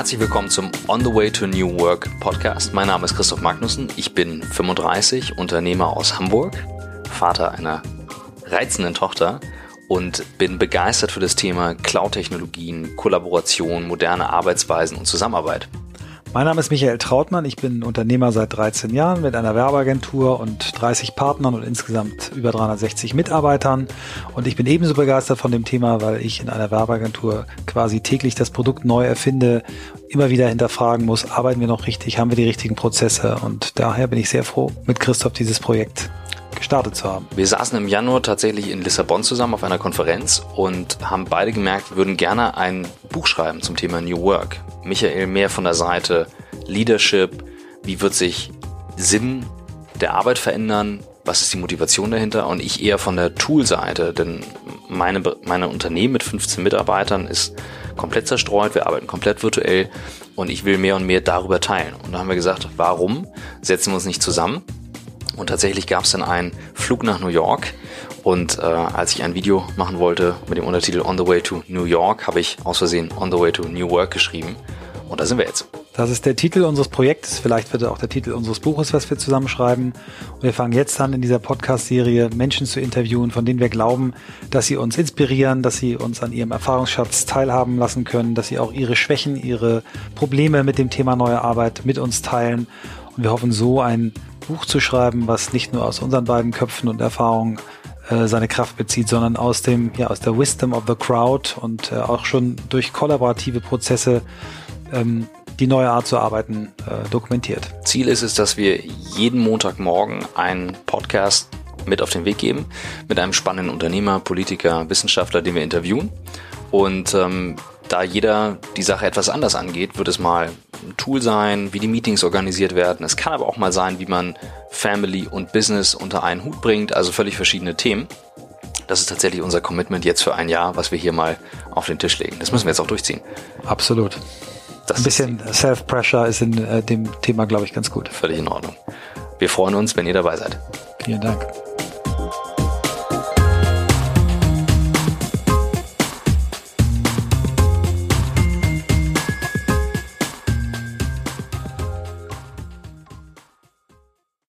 Herzlich willkommen zum On the Way to New Work Podcast. Mein Name ist Christoph Magnussen. Ich bin 35, Unternehmer aus Hamburg, Vater einer reizenden Tochter und bin begeistert für das Thema Cloud-Technologien, Kollaboration, moderne Arbeitsweisen und Zusammenarbeit. Mein Name ist Michael Trautmann. Ich bin Unternehmer seit 13 Jahren mit einer Werbeagentur und 30 Partnern und insgesamt über 360 Mitarbeitern. Und ich bin ebenso begeistert von dem Thema, weil ich in einer Werbeagentur quasi täglich das Produkt neu erfinde, immer wieder hinterfragen muss, arbeiten wir noch richtig, haben wir die richtigen Prozesse? Und daher bin ich sehr froh, mit Christoph dieses Projekt gestartet zu haben. Wir saßen im Januar tatsächlich in Lissabon zusammen auf einer Konferenz und haben beide gemerkt, wir würden gerne ein Buch schreiben zum Thema New Work. Michael mehr von der Seite Leadership, wie wird sich Sinn der Arbeit verändern, was ist die Motivation dahinter und ich eher von der Tool-Seite, denn meine, meine Unternehmen mit 15 Mitarbeitern ist komplett zerstreut, wir arbeiten komplett virtuell und ich will mehr und mehr darüber teilen. Und da haben wir gesagt, warum setzen wir uns nicht zusammen und tatsächlich gab es dann einen Flug nach New York. Und äh, als ich ein Video machen wollte mit dem Untertitel On the Way to New York, habe ich aus Versehen On the Way to New Work geschrieben. Und da sind wir jetzt. Das ist der Titel unseres Projektes. Vielleicht wird er auch der Titel unseres Buches, was wir zusammenschreiben. Und wir fangen jetzt an, in dieser Podcast-Serie Menschen zu interviewen, von denen wir glauben, dass sie uns inspirieren, dass sie uns an ihrem Erfahrungsschatz teilhaben lassen können, dass sie auch ihre Schwächen, ihre Probleme mit dem Thema neue Arbeit mit uns teilen. Wir hoffen so ein Buch zu schreiben, was nicht nur aus unseren beiden Köpfen und Erfahrungen äh, seine Kraft bezieht, sondern aus dem, ja, aus der Wisdom of the Crowd und äh, auch schon durch kollaborative Prozesse ähm, die neue Art zu arbeiten äh, dokumentiert. Ziel ist es, dass wir jeden Montagmorgen einen Podcast mit auf den Weg geben, mit einem spannenden Unternehmer, Politiker, Wissenschaftler, den wir interviewen. Und ähm, da jeder die Sache etwas anders angeht, wird es mal ein Tool sein, wie die Meetings organisiert werden. Es kann aber auch mal sein, wie man Family und Business unter einen Hut bringt, also völlig verschiedene Themen. Das ist tatsächlich unser Commitment jetzt für ein Jahr, was wir hier mal auf den Tisch legen. Das müssen wir jetzt auch durchziehen. Absolut. Das ein bisschen Self-Pressure ist in äh, dem Thema, glaube ich, ganz gut. Völlig in Ordnung. Wir freuen uns, wenn ihr dabei seid. Vielen Dank.